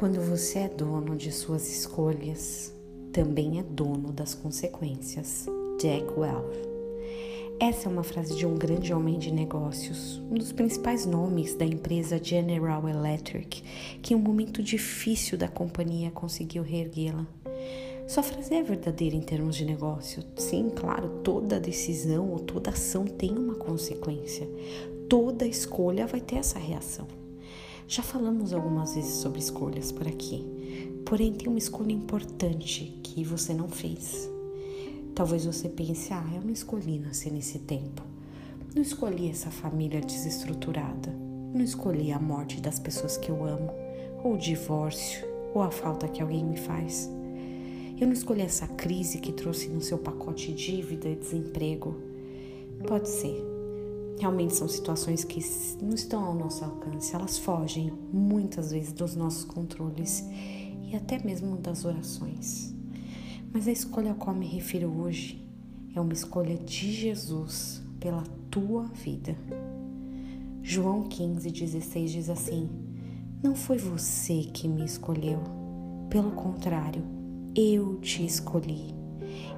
Quando você é dono de suas escolhas, também é dono das consequências. Jack Welch. Essa é uma frase de um grande homem de negócios, um dos principais nomes da empresa General Electric, que em um momento difícil da companhia conseguiu reerguê-la. Sua frase é verdadeira em termos de negócio. Sim, claro, toda decisão ou toda ação tem uma consequência. Toda escolha vai ter essa reação. Já falamos algumas vezes sobre escolhas por aqui, porém tem uma escolha importante que você não fez. Talvez você pense, ah, eu não escolhi nascer nesse tempo. Não escolhi essa família desestruturada. Não escolhi a morte das pessoas que eu amo, ou o divórcio, ou a falta que alguém me faz. Eu não escolhi essa crise que trouxe no seu pacote dívida e desemprego. Pode ser. Realmente são situações que não estão ao nosso alcance, elas fogem muitas vezes dos nossos controles e até mesmo das orações. Mas a escolha a qual me refiro hoje é uma escolha de Jesus pela tua vida. João 15,16 diz assim: Não foi você que me escolheu, pelo contrário, eu te escolhi.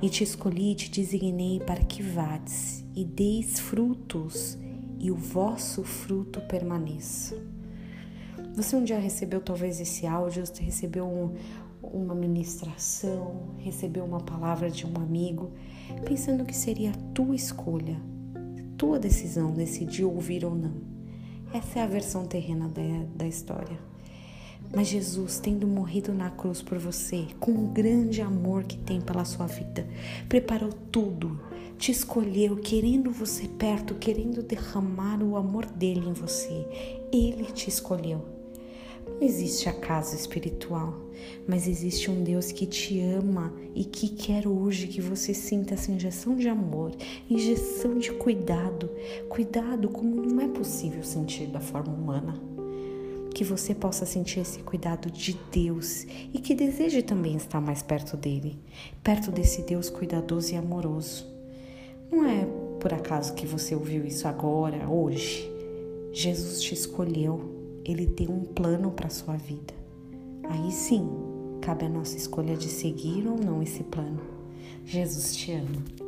E te escolhi e te designei para que vades e deis frutos, e o vosso fruto permaneça. Você um dia recebeu talvez esse áudio, você recebeu um, uma ministração, recebeu uma palavra de um amigo, pensando que seria a tua escolha, tua decisão decidir ouvir ou não. Essa é a versão terrena da, da história. Mas Jesus, tendo morrido na cruz por você, com o grande amor que tem pela sua vida, preparou tudo, te escolheu, querendo você perto, querendo derramar o amor dele em você. Ele te escolheu. Não existe acaso espiritual, mas existe um Deus que te ama e que quer hoje que você sinta essa injeção de amor, injeção de cuidado, cuidado como não é possível sentir da forma humana. Que você possa sentir esse cuidado de Deus e que deseje também estar mais perto dele, perto desse Deus cuidadoso e amoroso. Não é por acaso que você ouviu isso agora, hoje. Jesus te escolheu ele tem um plano para sua vida. Aí sim, cabe a nossa escolha de seguir ou não esse plano. Jesus te ama.